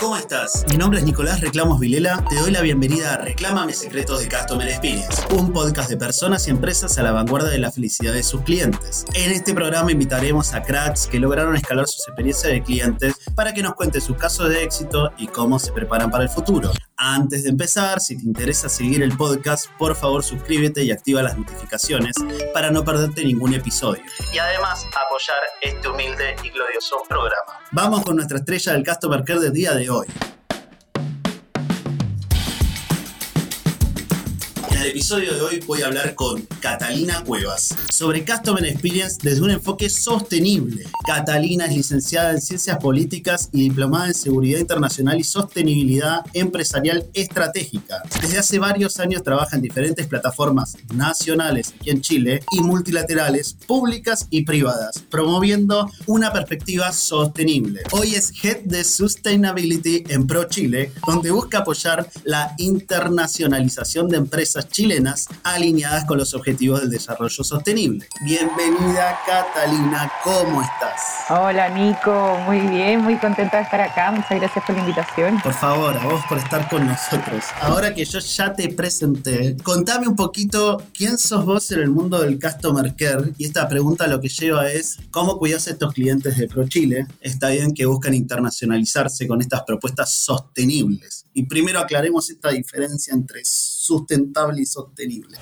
¿cómo estás? Mi nombre es Nicolás Reclamos Vilela. Te doy la bienvenida a Reclámame Secretos de Customer Experience, un podcast de personas y empresas a la vanguardia de la felicidad de sus clientes. En este programa invitaremos a cracks que lograron escalar sus experiencias de clientes para que nos cuenten sus casos de éxito y cómo se preparan para el futuro. Antes de empezar, si te interesa seguir el podcast, por favor suscríbete y activa las notificaciones para no perderte ningún episodio. Y además apoyar este humilde y glorioso programa. Vamos con nuestra estrella del Customer Care del día de hoy. En el episodio de hoy voy a hablar con Catalina Cuevas sobre Customer Experience desde un enfoque sostenible. Catalina es licenciada en Ciencias Políticas y diplomada en Seguridad Internacional y Sostenibilidad Empresarial Estratégica. Desde hace varios años trabaja en diferentes plataformas nacionales aquí en Chile y multilaterales, públicas y privadas, promoviendo una perspectiva sostenible. Hoy es Head de Sustainability en Pro Chile, donde busca apoyar la internacionalización de empresas chilenas alineadas con los objetivos del desarrollo sostenible. Bienvenida Catalina, ¿cómo estás? Hola Nico, muy bien, muy contenta de estar acá, muchas gracias por la invitación. Por favor, a vos por estar con nosotros. Ahora que yo ya te presenté, contame un poquito quién sos vos en el mundo del Customer Care y esta pregunta lo que lleva es cómo cuidas a estos clientes de ProChile. Está bien que buscan internacionalizarse con estas propuestas sostenibles. Y primero aclaremos esta diferencia entre sustentable y sostenible?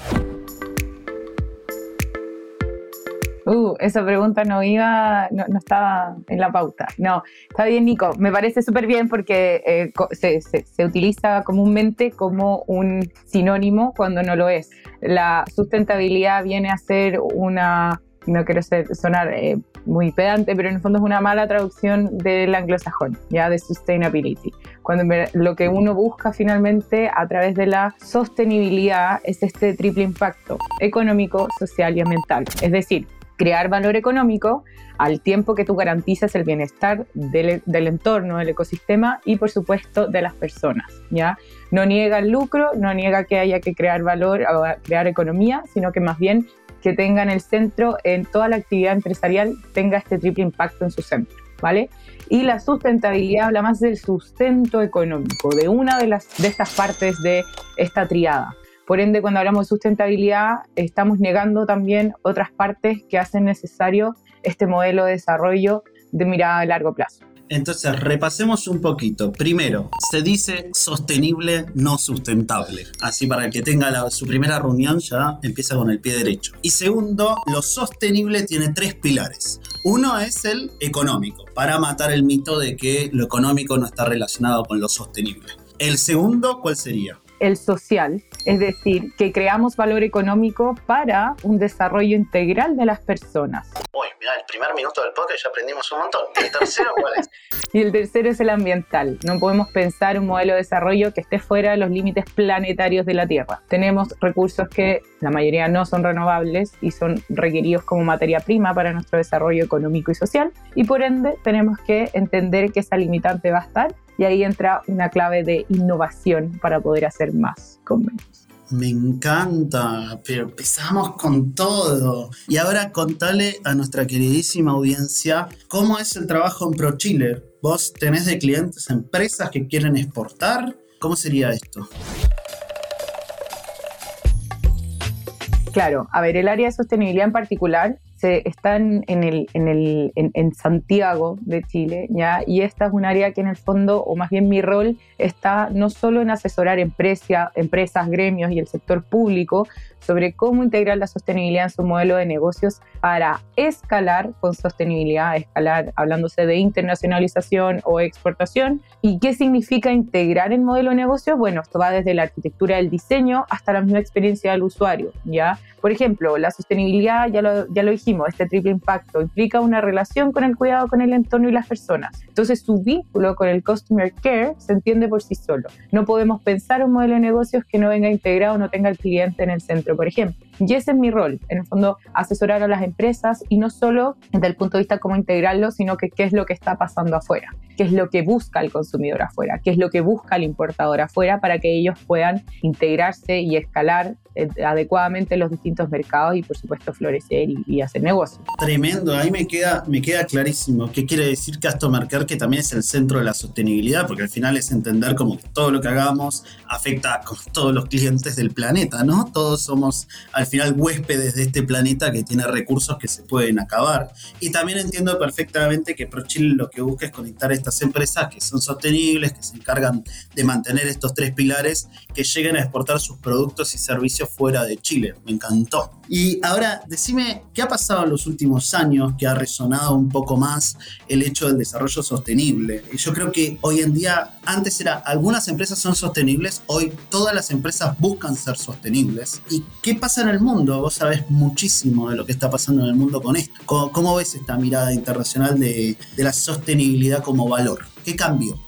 Uh, esa pregunta no iba, no, estaba en la pauta. No, está bien, Nico. Me parece súper bien porque eh, se, se, utiliza comúnmente como un sinónimo cuando no lo es. La sustentabilidad viene a ser una no quiero ser, sonar eh, muy pedante, pero en el fondo es una mala traducción del anglosajón, ya de sustainability. Cuando lo que uno busca finalmente a través de la sostenibilidad es este triple impacto económico, social y ambiental. Es decir, crear valor económico al tiempo que tú garantizas el bienestar del, del, entorno, del ecosistema y por supuesto de las personas. ¿ya? No niega el lucro, no niega que haya que crear valor o crear economía, sino que más bien que tenga en el centro, en toda la actividad empresarial, tenga este triple impacto en su centro, ¿vale? Y la sustentabilidad habla más del sustento económico, de una de, las, de estas partes de esta triada. Por ende, cuando hablamos de sustentabilidad, estamos negando también otras partes que hacen necesario este modelo de desarrollo de mirada a largo plazo. Entonces, repasemos un poquito. Primero, se dice sostenible, no sustentable. Así para el que tenga su primera reunión ya empieza con el pie derecho. Y segundo, lo sostenible tiene tres pilares. Uno es el económico, para matar el mito de que lo económico no está relacionado con lo sostenible. El segundo, ¿cuál sería? el social, es decir, que creamos valor económico para un desarrollo integral de las personas. Uy, mira, el primer minuto del podcast ya aprendimos un montón. ¿El tercero cuál es? y el tercero es el ambiental. No podemos pensar un modelo de desarrollo que esté fuera de los límites planetarios de la Tierra. Tenemos recursos que la mayoría no son renovables y son requeridos como materia prima para nuestro desarrollo económico y social y por ende tenemos que entender que esa limitante va a estar y ahí entra una clave de innovación para poder hacer más con menos. Me encanta, pero empezamos con todo. Y ahora contale a nuestra queridísima audiencia cómo es el trabajo en ProChile. ¿Vos tenés de clientes empresas que quieren exportar? ¿Cómo sería esto? Claro, a ver, el área de sostenibilidad en particular se están en, el, en, el, en, Santiago de Chile, ¿ya? Y esta es un área que en el fondo, o más bien mi rol, está no solo en asesorar empresa, empresas, gremios y el sector público sobre cómo integrar la sostenibilidad en su modelo de negocios para escalar con sostenibilidad, escalar hablándose de internacionalización o exportación. ¿Y qué significa integrar el modelo de negocio? Bueno, esto va desde la arquitectura del diseño hasta la misma experiencia del usuario, ¿ya? Por ejemplo, la sostenibilidad, ya lo, ya lo este triple impacto implica una relación con el cuidado con el entorno y las personas. Entonces, su vínculo con el customer care se entiende por sí solo. No podemos pensar un modelo de negocios que no venga integrado, no tenga el cliente en el centro, por ejemplo. Y ese es mi rol, en el fondo, asesorar a las empresas y no solo desde el punto de vista cómo integrarlo, sino que qué es lo que está pasando afuera. qué es lo que busca el consumidor afuera, qué es lo que busca el importador afuera para que ellos puedan integrarse y escalar eh, adecuadamente los distintos mercados y por supuesto florecer y, hacer negocio. Tremendo, ahí me queda, me queda clarísimo qué quiere decir Customer Care, que también es el centro de la sostenibilidad, porque al final es entender como todo lo que hagamos afecta a todos los clientes del planeta, ¿no? Todos somos al final huéspedes de este planeta que tiene recursos que se pueden acabar. Y también entiendo perfectamente que ProChile lo que busca es conectar estas empresas que son sostenibles, que se encargan de mantener estos tres pilares, que lleguen a exportar sus productos y servicios fuera de Chile. Me encantó. Y ahora, decime, ¿qué ha pasado en los últimos años que ha resonado un poco más el hecho del desarrollo sostenible? Y yo creo que hoy en día, antes era, algunas empresas son sostenibles, hoy todas las empresas buscan ser sostenibles. ¿Y qué pasa en el mundo? Vos sabés muchísimo de lo que está pasando en el mundo con esto. ¿Cómo, ves esta mirada internacional de, de la sostenibilidad como valor? ¿Qué cambió?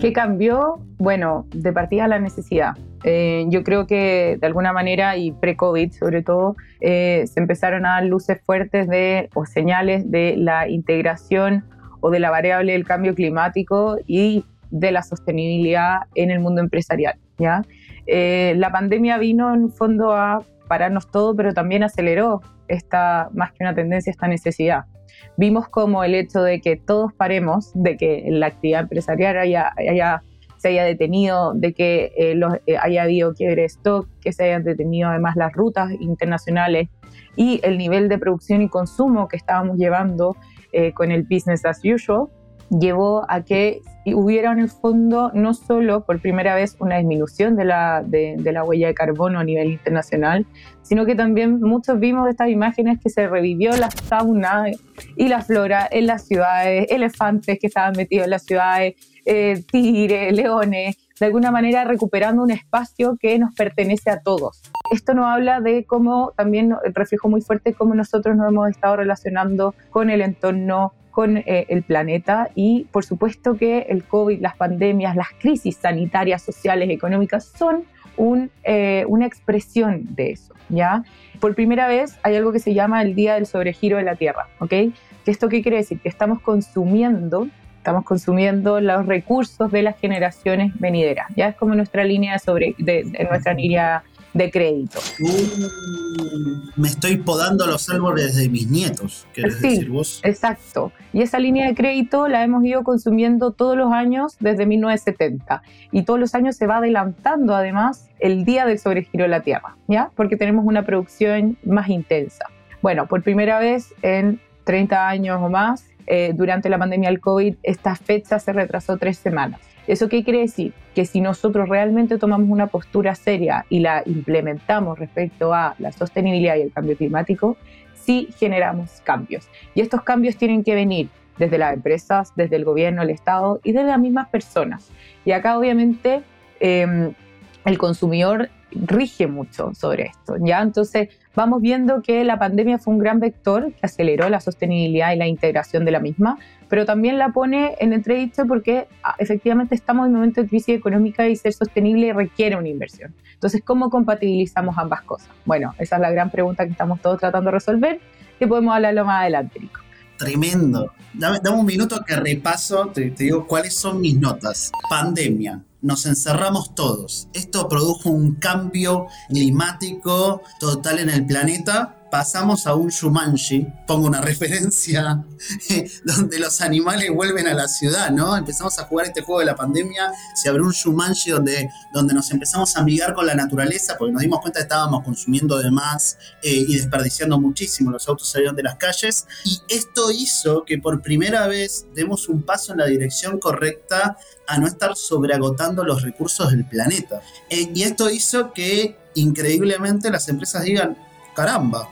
¿Qué cambió? Bueno, de partida la necesidad. Eh, yo creo que de alguna manera, y pre-COVID sobre todo, eh, se empezaron a dar luces fuertes de, o señales de la integración o de la variable del cambio climático y de la sostenibilidad en el mundo empresarial. ¿ya? Eh, la pandemia vino en fondo a pararnos todo, pero también aceleró esta, más que una tendencia, esta necesidad. Vimos como el hecho de que todos paremos, de que la actividad empresarial haya, se haya detenido, de que eh, eh, haya habido quiebre stock, que se hayan detenido además las rutas internacionales y el nivel de producción y consumo que estábamos llevando eh, con el business as usual, llevó a que hubiera en el fondo no solo por primera vez una disminución de la, de, la huella de carbono a nivel internacional, sino que también muchos vimos estas imágenes que se revivió la fauna y la flora en las ciudades, elefantes que estaban metidos en las ciudades, eh, tigres, leones, de alguna manera recuperando un espacio que nos pertenece a todos. Esto nos habla de cómo también reflejo muy fuerte cómo nosotros nos hemos estado relacionando con el entorno, con eh, el planeta y por supuesto que el COVID, las pandemias, las crisis sanitarias, sociales, económicas son un, eh, una expresión de eso, ¿ya? Por primera vez hay algo que se llama el Día del Sobregiro de la Tierra, ¿ok? ¿Esto qué quiere decir? Que estamos consumiendo estamos consumiendo los recursos de las generaciones venideras. Ya es como nuestra línea sobre, de, de nuestra línea de crédito. me estoy podando los árboles de mis nietos, querés decir vos. Exacto. Y esa línea de crédito la hemos ido consumiendo todos los años desde 1970. Y todos los años se va adelantando además el día del sobregiro de la Tierra, ¿ya? Porque tenemos una producción más intensa. Bueno, por primera vez en 30 años o más, eh, durante la pandemia del COVID, esta fecha se retrasó tres semanas. ¿Eso qué quiere decir? Que si nosotros realmente tomamos una postura seria y la implementamos respecto a la sostenibilidad y el cambio climático, sí generamos cambios. Y estos cambios tienen que venir desde las empresas, desde el gobierno, el Estado y desde las mismas personas. Y acá obviamente em, el consumidor rige mucho sobre esto, ¿ya? Entonces vamos viendo que la pandemia fue un gran vector que aceleró la sostenibilidad y la integración de la misma, pero también la pone en entredicho porque ah, efectivamente estamos en un momento de crisis económica y ser sostenible requiere una inversión. Entonces, ¿cómo compatibilizamos ambas cosas? Bueno, esa es la gran pregunta que estamos todos tratando de resolver, que podemos hablarlo más adelante, Nico. Tremendo. Dame, un minuto que repaso, te digo cuáles son mis notas. Pandemia, nos encerramos todos. Esto produjo un cambio climático total en el planeta pasamos a un Shumanji, pongo una referencia, donde los animales vuelven a la ciudad, ¿no? Empezamos a jugar este juego de la pandemia, se abrió un Shumanji donde, donde nos empezamos a amigar con la naturaleza, porque nos dimos cuenta que estábamos consumiendo de más eh, y desperdiciando muchísimo, los autos salieron de las calles, y esto hizo que por primera vez demos un paso en la dirección correcta a no estar sobreagotando los recursos del planeta. Eh, y esto hizo que increíblemente las empresas digan, caramba,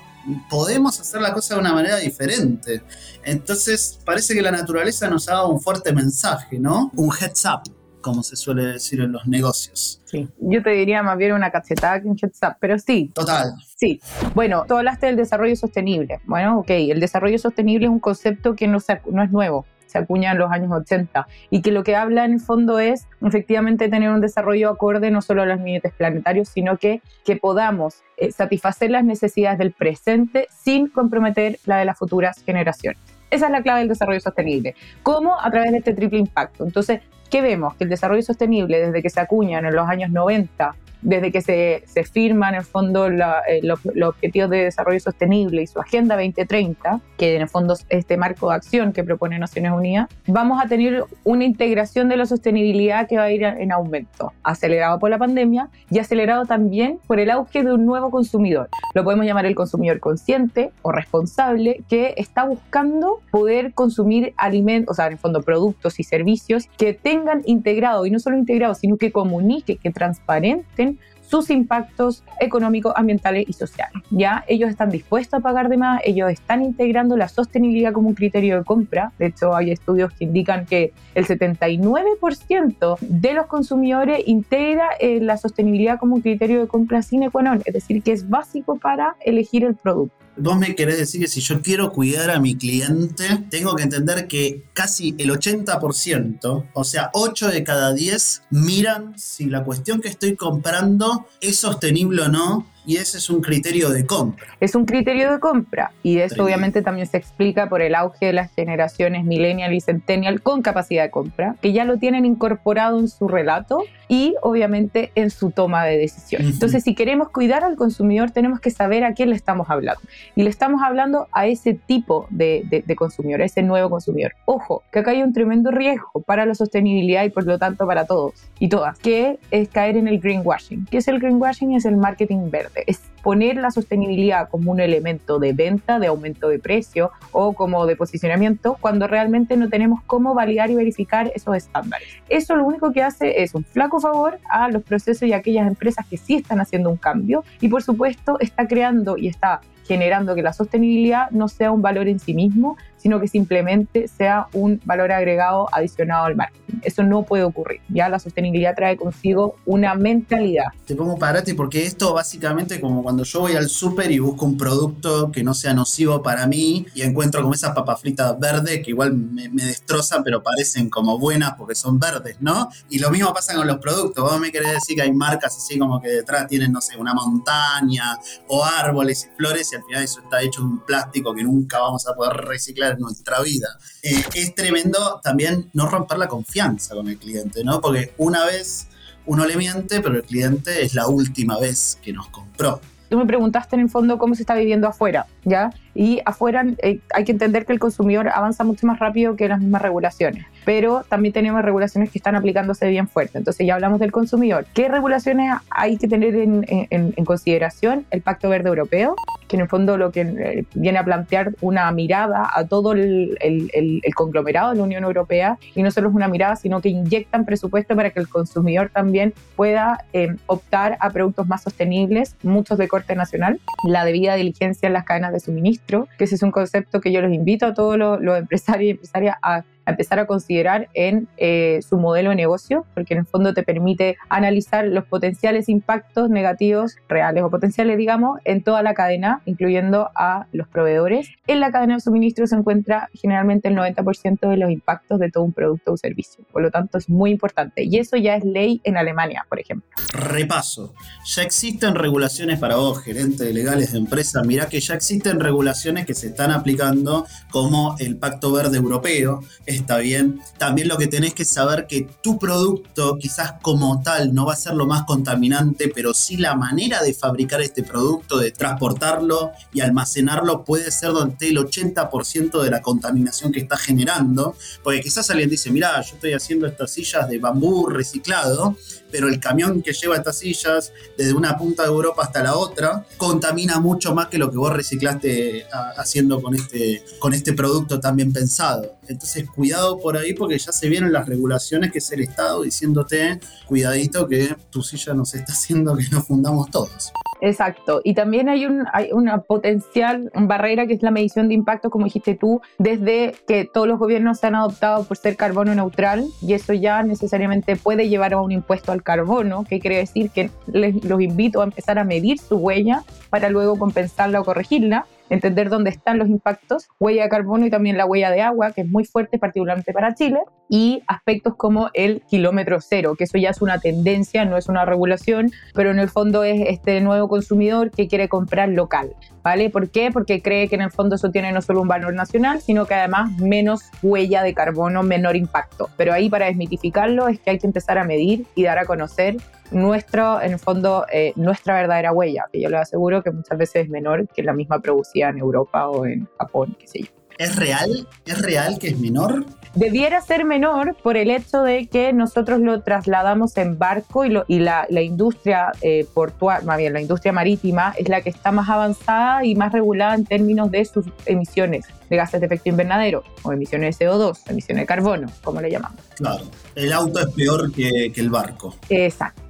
podemos hacer la cosa de una manera diferente. Entonces, parece que la naturaleza nos ha dado un fuerte mensaje, ¿no? Un heads up, como se suele decir en los negocios. Sí, yo te diría más bien una cachetada que un heads up, pero sí. Total. Sí. Bueno, tú hablaste del desarrollo sostenible. Bueno, ok, el desarrollo sostenible es un concepto que no, no es nuevo se acuña los años 80 y que lo que habla en el fondo es efectivamente tener un desarrollo acorde no solo a los límites planetarios, sino que, que podamos eh, satisfacer las necesidades del presente sin comprometer la de las futuras generaciones. Esa es la clave del desarrollo sostenible. ¿Cómo? A través de este triple impacto. Entonces, ¿qué vemos? Que el desarrollo sostenible, desde que se acuñan en los años 90 desde que se, se firman en el fondo eh, los, objetivos de desarrollo sostenible y su Agenda 2030, que en el fondo es este marco de acción que propone Naciones Unidas, vamos a tener una integración de la sostenibilidad que va a ir en aumento, acelerado por la pandemia y acelerado también por el auge de un nuevo consumidor. Lo podemos llamar el consumidor consciente o responsable que está buscando poder consumir alimentos, o sea, en el fondo productos y servicios que tengan integrado, y no solo integrado, sino que comunique, que transparenten sus impactos económicos, ambientales y sociales. Ya ellos están dispuestos a pagar de más, ellos están integrando la sostenibilidad como un criterio de compra. De hecho, hay estudios que indican que el 79% de los consumidores integra eh, la sostenibilidad como un criterio de compra sine qua non, es decir, que es básico para elegir el producto vos me querés decir que si yo quiero cuidar a mi cliente, tengo que entender que casi el 80%, o sea, 8 de cada 10, miran si la cuestión que estoy comprando es sostenible o no y ese es un criterio de compra. Es un criterio de compra y eso obviamente también se explica por el auge de las generaciones millennial y centennial con capacidad de compra, que ya lo tienen incorporado en su relato y obviamente en su toma de decisiones. Entonces, si queremos cuidar al consumidor, tenemos que saber a quién le estamos hablando. Y le estamos hablando a ese tipo de, de consumidor, a ese nuevo consumidor. Ojo, que acá hay un tremendo riesgo para la sostenibilidad y por lo tanto para todos y todas, que es caer en el greenwashing. ¿Qué es el greenwashing? Es el marketing verde es poner la sostenibilidad como un elemento de venta, de aumento de precio o como de posicionamiento, cuando realmente no tenemos cómo validar y verificar esos estándares. Eso lo único que hace es un flaco favor a los procesos y a aquellas empresas que sí están haciendo un cambio y por supuesto está creando y está generando que la sostenibilidad no sea un valor en sí mismo, sino que simplemente sea un valor agregado adicionado al marketing. Eso no puede ocurrir. Ya la sostenibilidad trae consigo una mentalidad. Te pongo parate porque esto básicamente como cuando yo voy al súper y busco un producto que no sea nocivo para mí y encuentro como esas papas fritas verdes que igual me, destrozan pero parecen como buenas porque son verdes, ¿no? Y lo mismo pasa con los productos. Vos me querés decir que hay marcas así como que detrás tienen, no sé, una montaña o árboles y flores y al final eso está hecho de un plástico que nunca vamos a poder reciclar en nuestra vida. Eh, es tremendo también no romper la confianza con el cliente, ¿no? Porque una vez uno le miente, pero el cliente es la última vez que nos compró. Tú me preguntaste en el fondo cómo se está viviendo afuera, ¿ya? Y afuera eh, hay que entender que el consumidor avanza mucho más rápido que las mismas regulaciones, pero también tenemos regulaciones que están aplicándose bien fuerte. Entonces ya hablamos del consumidor. ¿Qué regulaciones hay que tener en, en, consideración? El Pacto Verde Europeo, que en el fondo lo que eh, viene a plantear una mirada a todo el, el, el, conglomerado de la Unión Europea y no solo es una mirada, sino que inyectan presupuesto para que el consumidor también pueda eh, optar a productos más sostenibles, muchos de corte nacional, la debida diligencia en las cadenas de suministro que ese es un concepto que yo los invito a todos los, empresarios y empresarias a empezar a considerar en eh, su modelo de negocio, porque en el fondo te permite analizar los potenciales impactos negativos, reales o potenciales, digamos, en toda la cadena, incluyendo a los proveedores. En la cadena de suministro se encuentra generalmente el 90% de los impactos de todo un producto o servicio. Por lo tanto, es muy importante. Y eso ya es ley en Alemania, por ejemplo. Repaso. Ya existen regulaciones para vos, gerentes legales de empresas. Mirá que ya existen regulaciones que se están aplicando, como el Pacto Verde Europeo está bien. También lo que tenés que saber que tu producto quizás como tal no va a ser lo más contaminante, pero sí la manera de fabricar este producto, de transportarlo y almacenarlo puede ser donde el 80% de la contaminación que está generando. Porque quizás alguien dice, mira, yo estoy haciendo estas sillas de bambú reciclado, pero el camión que lleva estas sillas desde una punta de Europa hasta la otra contamina mucho más que lo que vos reciclaste ah, haciendo con este, con este producto tan bien pensado. Entonces, cuidado por ahí porque ya se vienen las regulaciones que es el Estado diciéndote, cuidadito que tu silla nos está haciendo que nos fundamos todos. Exacto. Y también hay, un, hay una potencial barrera que es la medición de impacto, como dijiste tú, desde que todos los gobiernos se han adoptado por ser carbono neutral y eso ya necesariamente puede llevar a un impuesto al carbono, que quiere decir que les, los invito a empezar a medir su huella para luego compensarla o corregirla entender dónde están los impactos, huella de carbono y también la huella de agua, que es muy fuerte, particularmente para Chile, y aspectos como el kilómetro cero, que eso ya es una tendencia, no es una regulación, pero en el fondo es este nuevo consumidor que quiere comprar local. ¿Vale? ¿Por qué? Porque cree que en el fondo eso tiene no solo un valor nacional, sino que además menos huella de carbono, menor impacto. Pero ahí para desmitificarlo es que hay que empezar a medir y dar a conocer nuestro, en el fondo, eh, nuestra verdadera huella, que yo le aseguro que muchas veces es menor que la misma producida en Europa o en Japón, qué sé yo. ¿Es real? ¿Es real que es menor? Debiera ser menor por el hecho de que nosotros lo trasladamos en barco y, y la, industria eh, portuaria, más bien la industria marítima, es la que está más avanzada y más regulada en términos de sus emisiones de gases de efecto invernadero o emisiones de CO2, emisiones de carbono, como le llamamos. Claro, el auto es peor que, que el barco. Exacto.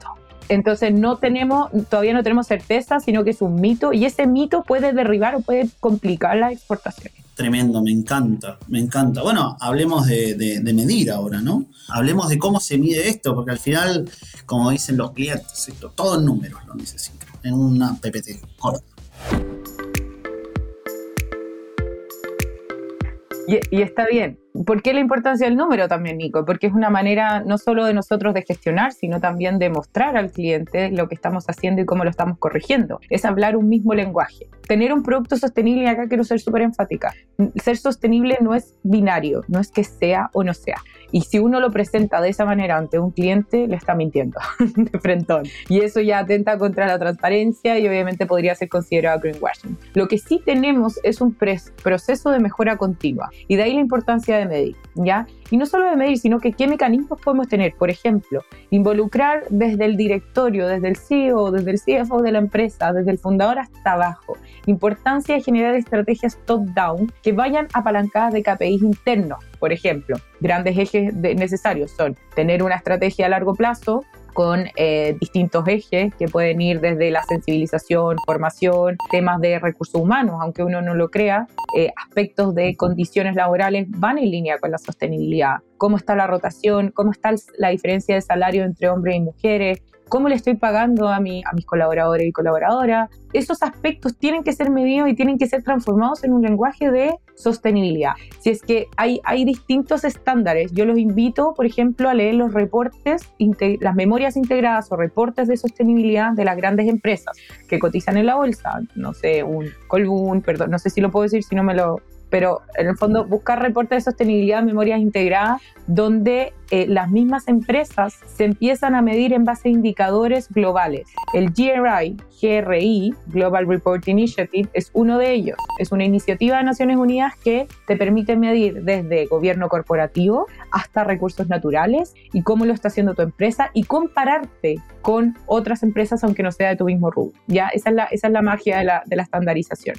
Entonces no tenemos, todavía no tenemos certeza, sino que es un mito y ese mito puede derribar o puede complicar las exportaciones. Tremendo, me encanta, me encanta. Bueno, hablemos de, medir ahora, ¿no? Hablemos de cómo se mide esto, porque al final, como dicen los clientes, esto, todo en números lo necesito, en una PPT corta. y, está bien, ¿Por qué la importancia del número también, Nico? Porque es una manera no solo de nosotros de gestionar, sino también de mostrar al cliente lo que estamos haciendo y cómo lo estamos corrigiendo. Es hablar un mismo lenguaje. Tener un producto sostenible, y acá quiero ser súper enfática, ser sostenible no es binario, no es que sea o no sea. Y si uno lo presenta de esa manera ante un cliente, le está mintiendo de frentón. Y eso ya atenta contra la transparencia y obviamente podría ser considerado greenwashing. Lo que sí tenemos es un proceso de mejora continua. Y de ahí la importancia de medir, ¿ya? Y no solo de medir, sino que qué mecanismos podemos tener. Por ejemplo, involucrar desde el directorio, desde el CEO, desde el CFO de la empresa, desde el fundador hasta abajo. Importancia de generar estrategias top-down que vayan apalancadas de KPIs internos. Por ejemplo, grandes ejes necesarios son tener una estrategia a largo plazo, con eh, distintos ejes que pueden ir desde la sensibilización, formación, temas de recursos humanos, aunque uno no lo crea, eh, aspectos de condiciones laborales van en línea con la sostenibilidad. Cómo está la rotación, cómo está la diferencia de salario entre hombres y mujeres, cómo le estoy pagando a, mi, a mis colaboradores y colaboradoras. Esos aspectos tienen que ser medidos y tienen que ser transformados en un lenguaje de sostenibilidad. Si es que hay, hay distintos estándares, yo los invito, por ejemplo, a leer los reportes, las memorias integradas o reportes de sostenibilidad de las grandes empresas que cotizan en la bolsa. No sé, un Colbún, perdón, no sé si lo puedo decir si no me lo pero en el fondo buscar reportes de sostenibilidad, memorias integradas, donde eh, las mismas empresas se empiezan a medir en base a indicadores globales. El GRI, GRI, Global Report Initiative, es uno de ellos. Es una iniciativa de Naciones Unidas que te permite medir desde gobierno corporativo hasta recursos naturales y cómo lo está haciendo tu empresa y compararte con otras empresas aunque no sea de tu mismo rubro. ¿ya? Esa, es la, esa es la magia de la, de la estandarización.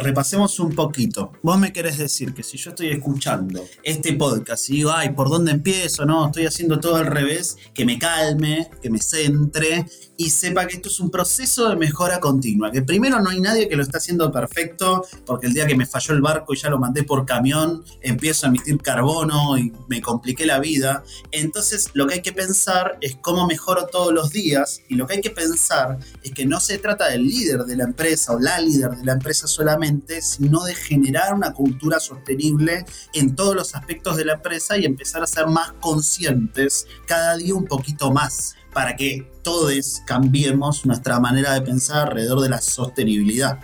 repasemos un poquito. Vos me querés decir que si yo estoy escuchando este podcast y digo, ay, ¿por dónde empiezo? No, estoy haciendo todo al revés, que me calme, que me centre y sepa que esto es un proceso de mejora continua, que primero no hay nadie que lo está haciendo perfecto, porque el día que me falló el barco y ya lo mandé por camión, empiezo a emitir carbono y me compliqué la vida. Entonces lo que hay que pensar es cómo mejoro todos los días y lo que hay que pensar es que no se trata del líder de la empresa o la líder de la empresa solamente, sino de generar una cultura sostenible en todos los aspectos de la empresa y empezar a ser más conscientes cada día un poquito más para que todos cambiemos nuestra manera de pensar alrededor de la sostenibilidad.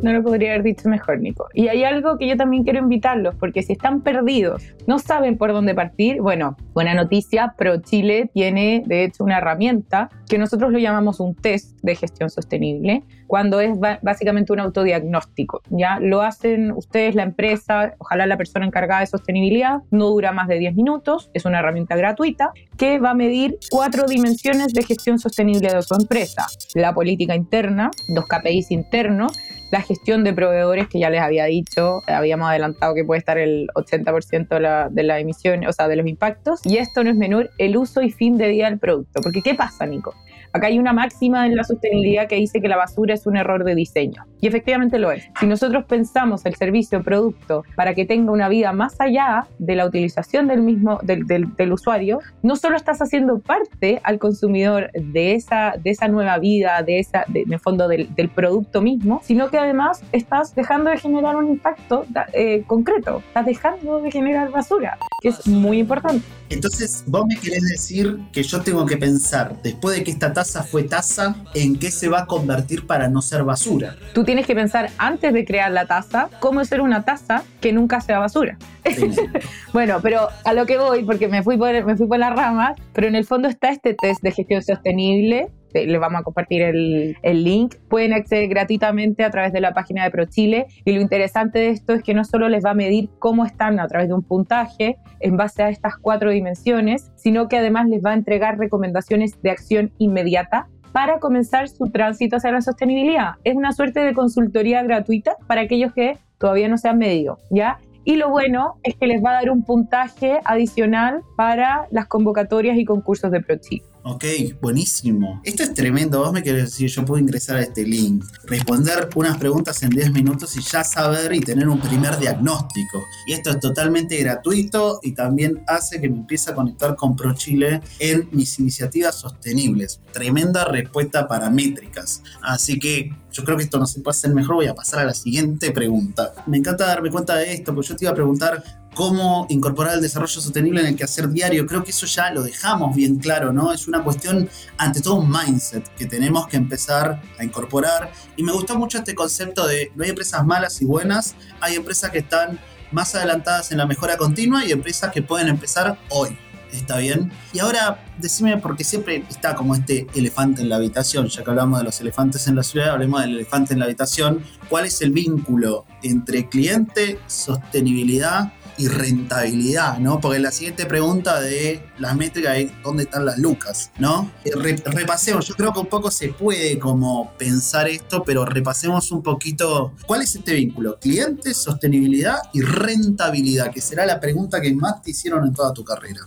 No lo podría haber dicho mejor, Nico. Y hay algo que yo también quiero invitarlos, porque si están perdidos, no saben por dónde partir, bueno, buena noticia, ProChile tiene de hecho una herramienta que nosotros lo llamamos un test de gestión sostenible, cuando es básicamente un autodiagnóstico. Ya lo hacen ustedes, la empresa, ojalá la persona encargada de sostenibilidad, no dura más de 10 minutos, es una herramienta gratuita que va a medir cuatro dimensiones de gestión sostenible de su empresa. La política interna, dos KPIs internos, la gestión de proveedores que ya les había dicho, habíamos adelantado que puede estar el 80% de la, de la emisión, o sea, de los impactos. Y esto no es menor, el uso y fin de vida del producto. Porque ¿qué pasa, Nico? Acá hay una máxima en la sostenibilidad que dice que la basura es un error de diseño. Y efectivamente lo es. Si nosotros pensamos el servicio producto para que tenga una vida más allá de la utilización del mismo, del, del, usuario, no solo estás haciendo parte al consumidor de esa, de esa nueva vida, de esa, en el fondo del, del, producto mismo, sino que además estás dejando de generar un impacto eh, concreto, estás dejando de generar basura, que es muy importante. Entonces, vos me querés decir que yo tengo que pensar, después de que esta taza fue taza, en qué se va a convertir para no ser basura. Tú tienes que pensar antes de crear la taza, cómo ser una taza que nunca sea basura. bueno, pero a lo que voy, porque me fui, por, me fui por las ramas, pero en el fondo está este test de gestión sostenible les vamos a compartir el, el, link. Pueden acceder gratuitamente a través de la página de ProChile y lo interesante de esto es que no solo les va a medir cómo están a través de un puntaje en base a estas cuatro dimensiones, sino que además les va a entregar recomendaciones de acción inmediata para comenzar su tránsito hacia la sostenibilidad. Es una suerte de consultoría gratuita para aquellos que todavía no se han medido, ¿ya? Y lo bueno es que les va a dar un puntaje adicional para las convocatorias y concursos de ProChile. Ok, buenísimo. Esto es tremendo. Vos me querés decir, yo puedo ingresar a este link, responder unas preguntas en 10 minutos y ya saber y tener un primer diagnóstico. Y esto es totalmente gratuito y también hace que me empiece a conectar con ProChile en mis iniciativas sostenibles. Tremenda respuesta paramétricas. Así que yo creo que esto no se puede hacer mejor. Voy a pasar a la siguiente pregunta. Me encanta darme cuenta de esto, porque yo te iba a preguntar cómo incorporar el desarrollo sostenible en el quehacer diario. Creo que eso ya lo dejamos bien claro, ¿no? Es una cuestión, ante todo, un mindset que tenemos que empezar a incorporar. Y me gustó mucho este concepto de no hay empresas malas y buenas, hay empresas que están más adelantadas en la mejora continua y empresas que pueden empezar hoy. ¿Está bien? Y ahora decime, porque siempre está como este elefante en la habitación, ya que hablamos de los elefantes en la ciudad, hablemos del elefante en la habitación. ¿Cuál es el vínculo entre cliente, sostenibilidad y rentabilidad, ¿no? Porque la siguiente pregunta de las métricas es dónde están las lucas, ¿no? Eh, repasemos, yo creo que un poco se puede como pensar esto, pero repasemos un poquito cuál es este vínculo, cliente, sostenibilidad y rentabilidad, que será la pregunta que más te hicieron en toda tu carrera.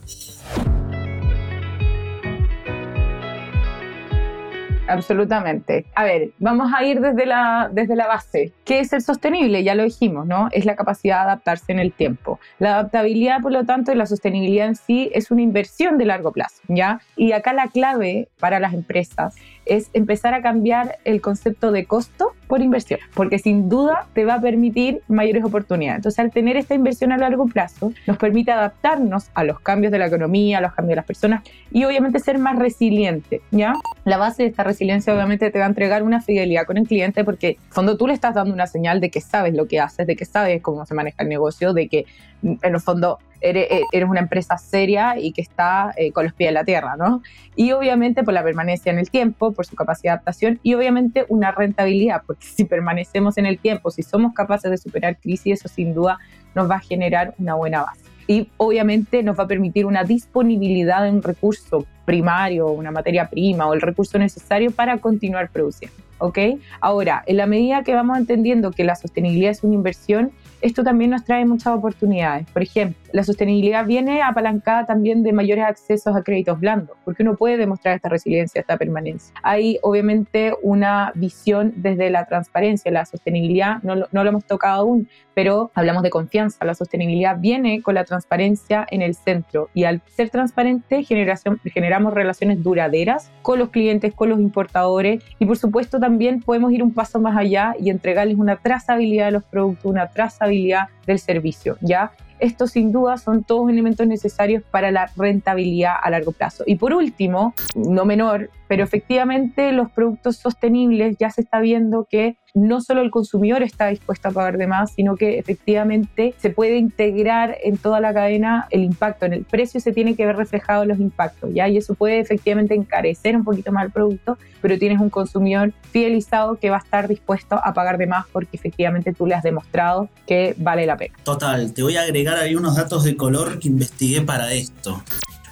Absolutamente. A ver, vamos a ir desde la, desde la base. ¿Qué es el sostenible? Ya lo dijimos, ¿no? Es la capacidad de adaptarse en el tiempo. La adaptabilidad, por lo tanto, y la sostenibilidad en sí es una inversión de largo plazo, ¿ya? Y acá la clave para las empresas es empezar a cambiar el concepto de costo por inversión, porque sin duda te va a permitir mayores oportunidades. Entonces, al tener esta inversión a largo plazo, nos permite adaptarnos a los cambios de la economía, a los cambios de las personas y obviamente ser más resiliente, ¿ya? La base de esta resiliencia obviamente te va a entregar una fidelidad con el cliente porque en fondo tú le estás dando una señal de que sabes lo que haces, de que sabes cómo se maneja el negocio, de que en el fondo eh, eres, una empresa seria y que está eh, con los pies en la tierra, ¿no? Y obviamente por la permanencia en el tiempo, por su capacidad de adaptación y obviamente una rentabilidad, porque si permanecemos en el tiempo, si somos capaces de superar crisis, eso sin duda nos va a generar una buena base. Y obviamente nos va a permitir una disponibilidad de un recurso primario, una materia prima o el recurso necesario para continuar produciendo. ¿ok? Ahora, en la medida que vamos entendiendo que la sostenibilidad es una inversión, esto también nos trae muchas oportunidades. Por ejemplo, la sostenibilidad viene apalancada también de mayores accesos a créditos blandos, porque uno puede demostrar esta resiliencia, esta permanencia. Hay obviamente una visión desde la transparencia, la sostenibilidad, no, no lo hemos tocado aún, pero hablamos de confianza. La sostenibilidad viene con la transparencia en el centro y al ser transparente generamos relaciones duraderas con los clientes, con los importadores y por supuesto también podemos ir un paso más allá y entregarles una trazabilidad de los productos, una trazabilidad del servicio, ¿ya? Estos sin duda son todos elementos necesarios para la rentabilidad a largo plazo. Y por último, no menor, pero efectivamente los productos sostenibles ya se está viendo que no solo el consumidor está dispuesto a pagar de más, sino que efectivamente se puede integrar en toda la cadena el impacto. En el precio se tiene que ver reflejado los impactos. Y eso puede efectivamente encarecer un poquito más el producto, pero tienes un consumidor fidelizado que va a estar dispuesto a pagar de más porque efectivamente tú le has demostrado que vale la pena. Total, te voy a agregar ahí unos datos de color que investigué para esto.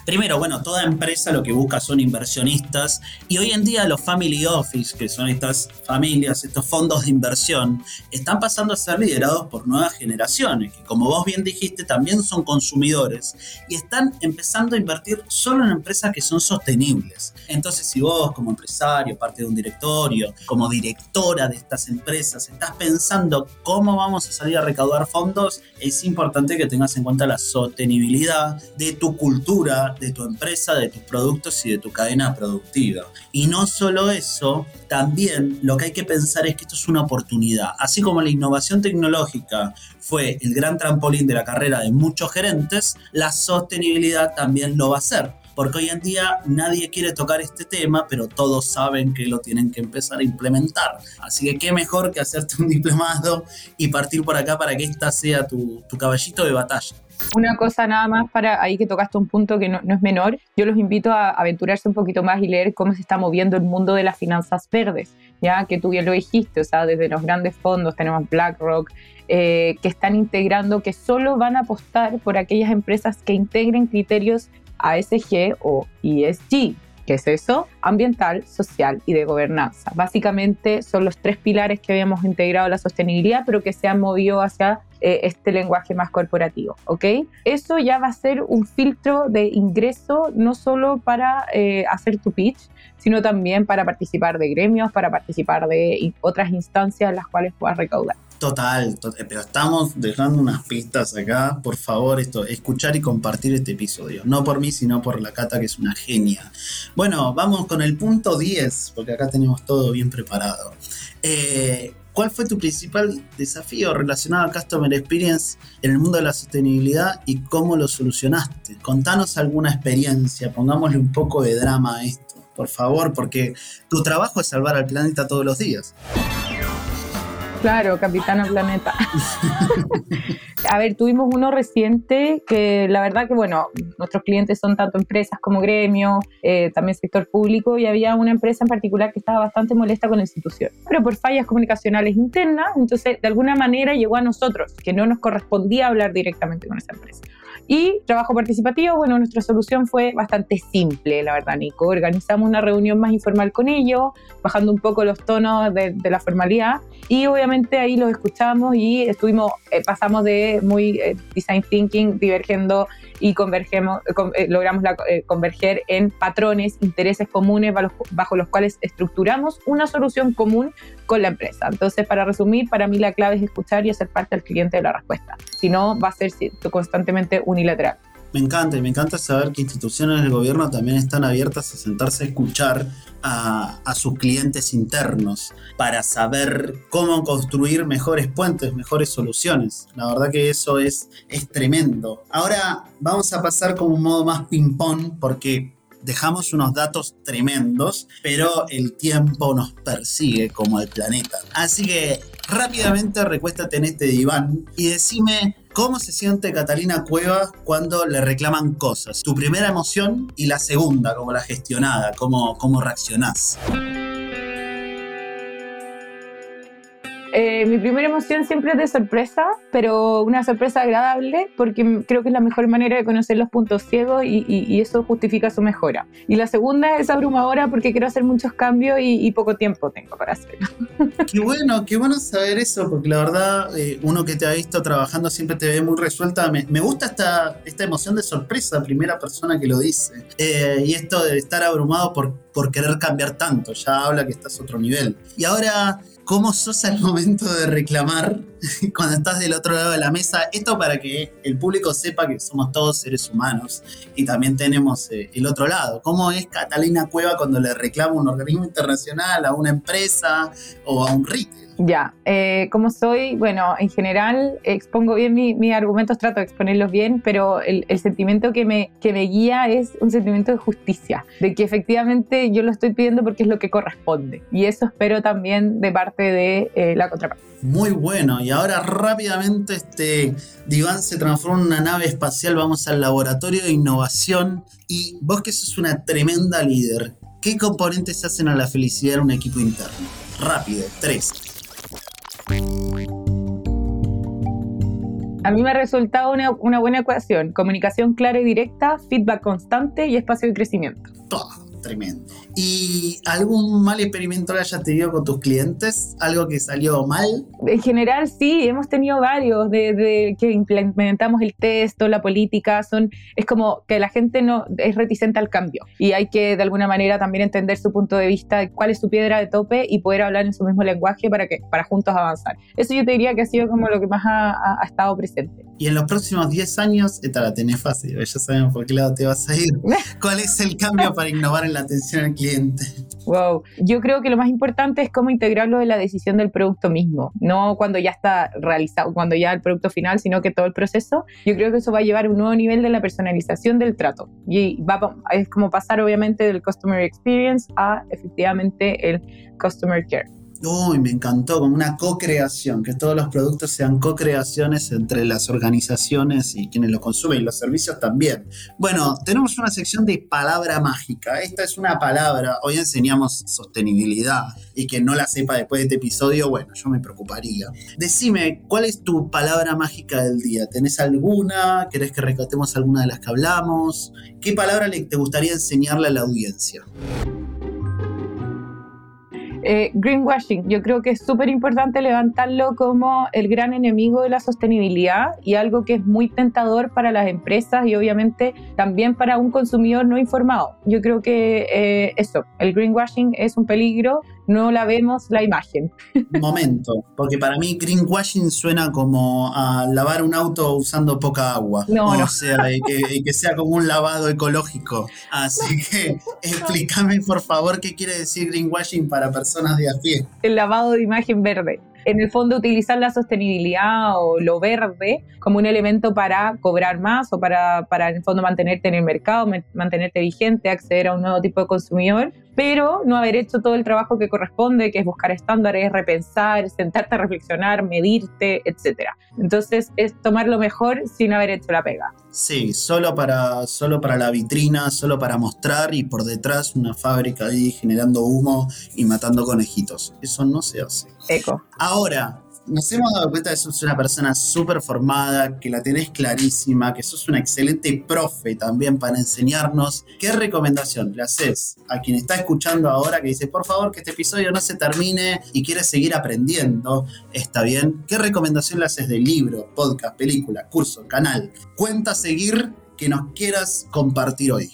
Primero, bueno, toda empresa lo que busca son inversionistas y hoy en día los family office, que son estas familias, estos fondos de inversión, están pasando a ser liderados por nuevas generaciones, que como vos bien dijiste, también son consumidores y están empezando a invertir solo en empresas que son sostenibles. Entonces, si vos como empresario, parte de un directorio, como directora de estas empresas, estás pensando cómo vamos a salir a recaudar fondos, es importante que tengas en cuenta la sostenibilidad de tu cultura, de tu empresa, de tus productos y de tu cadena productiva. Y no solo eso, también lo que hay que pensar es que esto es una oportunidad. Así como la innovación tecnológica fue el gran trampolín de la carrera de muchos gerentes, la sostenibilidad también lo va a ser porque hoy en día nadie quiere tocar este tema, pero todos saben que lo tienen que empezar a implementar. Así que qué mejor que hacerte un diplomado y partir por acá para que esta sea tu, caballito de batalla. Una cosa nada más para ahí que tocaste un punto que no, es menor. Yo los invito a aventurarse un poquito más y leer cómo se está moviendo el mundo de las finanzas verdes, ya que tú bien lo dijiste, o sea, desde los grandes fondos tenemos BlackRock, eh, que están integrando, que solo van a apostar por aquellas empresas que integren criterios ASG o ESG. ¿Qué es eso? Ambiental, social y de gobernanza. Básicamente son los tres pilares que habíamos integrado la sostenibilidad, pero que se han movido hacia eh, este lenguaje más corporativo, ¿ok? Eso ya va a ser un filtro de ingreso no solo para eh, hacer tu pitch, sino también para participar de gremios, para participar de otras instancias en las cuales puedas recaudar. Total, eh, pero estamos dejando unas pistas acá. Por favor, esto, escuchar y compartir este episodio. No por mí, sino por la Cata, que es una genia. Bueno, vamos con el punto 10, porque acá tenemos todo bien preparado. Eh, ¿Cuál fue tu principal desafío relacionado a Customer Experience en el mundo de la sostenibilidad y cómo lo solucionaste? Contanos alguna experiencia, pongámosle un poco de drama a esto, por favor, porque tu trabajo es salvar al planeta todos los días. Claro, Capitana Planeta. a ver, tuvimos uno reciente que la verdad que, bueno, nuestros clientes son tanto empresas como gremios, eh, también sector público, y había una empresa en particular que estaba bastante molesta con la institución, pero por fallas comunicacionales internas, entonces de alguna manera llegó a nosotros, que no nos correspondía hablar directamente con esa empresa. Y trabajo participativo, bueno, nuestra solución fue bastante simple, la verdad, Nico. Organizamos una reunión más informal con ellos, bajando un poco los tonos de, la formalidad y obviamente ahí los escuchamos y estuvimos, eh, pasamos de muy eh, design thinking, divergiendo y convergemos, eh, logramos converger en patrones, intereses comunes bajo los cuales estructuramos una solución común con la empresa. Entonces, para resumir, para mí la clave es escuchar y hacer parte del cliente de la respuesta. Si no, va a ser constantemente unilateral. Me encanta y me encanta saber que instituciones del gobierno también están abiertas a sentarse a escuchar a, a, sus clientes internos para saber cómo construir mejores puentes, mejores soluciones. La verdad que eso es, es tremendo. Ahora vamos a pasar como un modo más ping-pong porque dejamos unos datos tremendos, pero el tiempo nos persigue como el planeta. Así que rápidamente recuéstate en este diván y decime cómo se siente Catalina Cueva cuando le reclaman cosas. Tu primera emoción y la segunda, como la gestionada, cómo, cómo reaccionás. Eh, mi primera emoción siempre es de sorpresa, pero una sorpresa agradable porque creo que es la mejor manera de conocer los puntos ciegos y, eso justifica su mejora. Y la segunda es abrumadora porque quiero hacer muchos cambios y, poco tiempo tengo para hacerlo. Qué bueno, qué bueno saber eso, porque la verdad, eh, uno que te ha visto trabajando siempre te ve muy resuelta. Me, gusta esta, esta emoción de sorpresa, primera persona que lo dice. Eh, y esto de estar abrumado por, por querer cambiar tanto, ya habla que estás a otro nivel. Y ahora cómo sos al momento de reclamar cuando estás del otro lado de la mesa. Esto para que el público sepa que somos todos seres humanos y también tenemos eh, el otro lado. ¿Cómo es Catalina Cueva cuando le reclama un organismo internacional, a una empresa o a un retail? Ya, eh, como soy, bueno, en general expongo bien mis argumentos, trato de exponerlos bien, pero el, sentimiento que me, que me guía es un sentimiento de justicia, de que efectivamente yo lo estoy pidiendo porque es lo que corresponde. Y eso espero también de parte de eh, la contraparte. Muy bueno, y ahora rápidamente este diván se transforma en una nave espacial, vamos al laboratorio de innovación y vos que sos una tremenda líder, ¿qué componentes hacen a la felicidad de un equipo interno? Rápido, tres. A mí me ha resultado una, buena ecuación. Comunicación clara y directa, feedback constante y espacio de crecimiento. Todo tremendo. ¿Y algún mal experimento que hayas tenido con tus clientes? ¿Algo que salió mal? En general, sí, hemos tenido varios, desde que implementamos el texto, la política, son, es como que la gente no es reticente al cambio y hay que de alguna manera también entender su punto de vista, cuál es su piedra de tope y poder hablar en su mismo lenguaje para, que, para juntos avanzar. Eso yo te diría que ha sido como lo que más ha, ha estado presente. Y en los próximos 10 años, esta la tenés fácil, ya sabemos por qué lado te vas a ir. ¿Cuál es el cambio para innovar en la atención al cliente? Wow, yo creo que lo más importante es cómo integrarlo en la decisión del producto mismo, no cuando ya está realizado, cuando ya el producto final, sino que todo el proceso. Yo creo que eso va a llevar a un nuevo nivel de la personalización del trato. Y va, es como pasar obviamente del customer experience a efectivamente el customer care. Uy, me encantó, como una co-creación, que todos los productos sean co-creaciones entre las organizaciones y quienes los consumen y los servicios también. Bueno, tenemos una sección de palabra mágica. Esta es una palabra, hoy enseñamos sostenibilidad y que no la sepa después de este episodio, bueno, yo me preocuparía. Decime, ¿cuál es tu palabra mágica del día? ¿Tenés alguna? ¿Querés que recatemos alguna de las que hablamos? ¿Qué palabra te gustaría enseñarle a la audiencia? Eh, greenwashing, yo creo que es súper importante levantarlo como el gran enemigo de la sostenibilidad y algo que es muy tentador para las empresas y obviamente también para un consumidor no informado. Yo creo que eh, eso, el greenwashing es un peligro no la vemos la imagen. Momento, porque para mí greenwashing suena como a lavar un auto usando poca agua. No, o sea, y que, que, sea como un lavado ecológico. Así que explícame por favor qué quiere decir greenwashing para personas de a pie. El lavado de imagen verde en el fondo utilizar la sostenibilidad o lo verde como un elemento para cobrar más o para, para en el fondo mantenerte en el mercado, mantenerte vigente, acceder a un nuevo tipo de consumidor, pero no haber hecho todo el trabajo que corresponde, que es buscar estándares, repensar, sentarte a reflexionar, medirte, etc. Entonces es tomar lo mejor sin haber hecho la pega. Sí, solo para, solo para la vitrina, solo para mostrar y por detrás una fábrica ahí generando humo y matando conejitos. Eso no se hace. Ahora, nos hemos dado cuenta que sos una persona súper formada, que la tenés clarísima, que sos una excelente profe también para enseñarnos. ¿Qué recomendación le haces a quien está escuchando ahora que dice, por favor, que este episodio no se termine y quiere seguir aprendiendo? Está bien. ¿Qué recomendación le haces de libro, podcast, película, curso, canal? Cuenta seguir que nos quieras compartir hoy.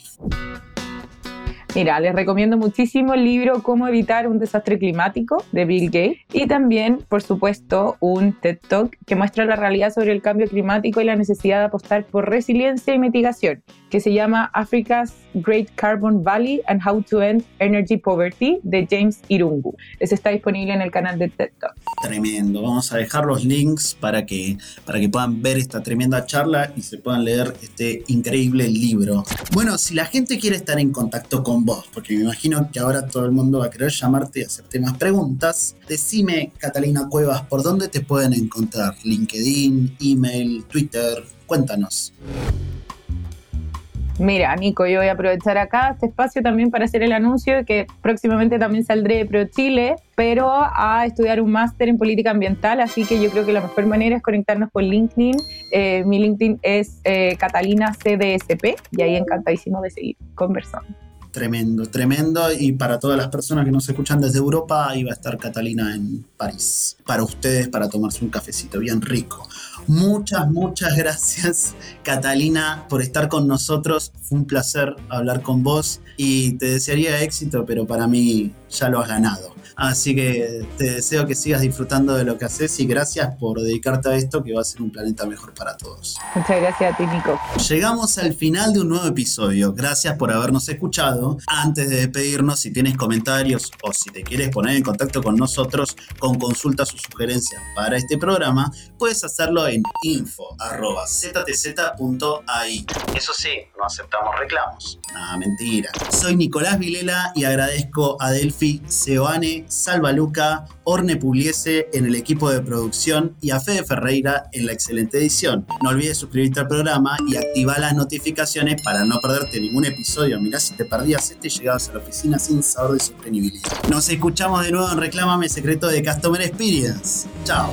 Mira, les recomiendo muchísimo el libro Cómo evitar un desastre climático de Bill Gates y también, por supuesto, un TED Talk que muestra la realidad sobre el cambio climático y la necesidad de apostar por resiliencia y mitigación, que se llama Africa's Great Carbon Valley and How to End Energy Poverty de James Irungu. Ese está disponible en el canal de TED Talk. Tremendo. Vamos a dejar los links para que, para que puedan ver esta tremenda charla y se puedan leer este increíble libro. Bueno, si la gente quiere estar en contacto con vos, porque me imagino que ahora todo el mundo va a querer llamarte y hacerte más preguntas. Decime, Catalina Cuevas, ¿por dónde te pueden encontrar? LinkedIn, email, Twitter, cuéntanos. Mira, Nico, yo voy a aprovechar acá este espacio también para hacer el anuncio que próximamente también saldré de Pro Chile, pero a estudiar un máster en política ambiental, así que yo creo que la mejor manera es conectarnos con LinkedIn. Eh, mi LinkedIn es eh, Catalina CDSP y ahí encantadísimo de seguir conversando. Tremendo, tremendo. Y para todas las personas que nos escuchan desde Europa, ahí va a estar Catalina en París. Para ustedes, para tomarse un cafecito bien rico. Muchas, muchas gracias, Catalina, por estar con nosotros. Fue un placer hablar con vos y te desearía éxito, pero para mí ya lo has ganado. Así que te deseo que sigas disfrutando de lo que haces y gracias por dedicarte a esto que va a ser un planeta mejor para todos. Muchas gracias a ti, Nico. Llegamos al final de un nuevo episodio. Gracias por habernos escuchado. Antes de despedirnos, si tienes comentarios o si te quieres poner en contacto con nosotros con consultas o sugerencias para este programa, puedes hacerlo en info.ztz.ai. Eso sí, no aceptamos reclamos. Ah, mentira. Soy Nicolás Vilela y agradezco a Delphi, Seoane, Salva Luca, Orne Pugliese en el equipo de producción y a Fede Ferreira en la excelente edición. No olvides suscribirte al programa y activar las notificaciones para no perderte ningún episodio. Mirá si te perdías este llegabas a la oficina sin sabor de sostenibilidad. Nos escuchamos de nuevo en Reclámame Secreto de Customer Experience. Chao.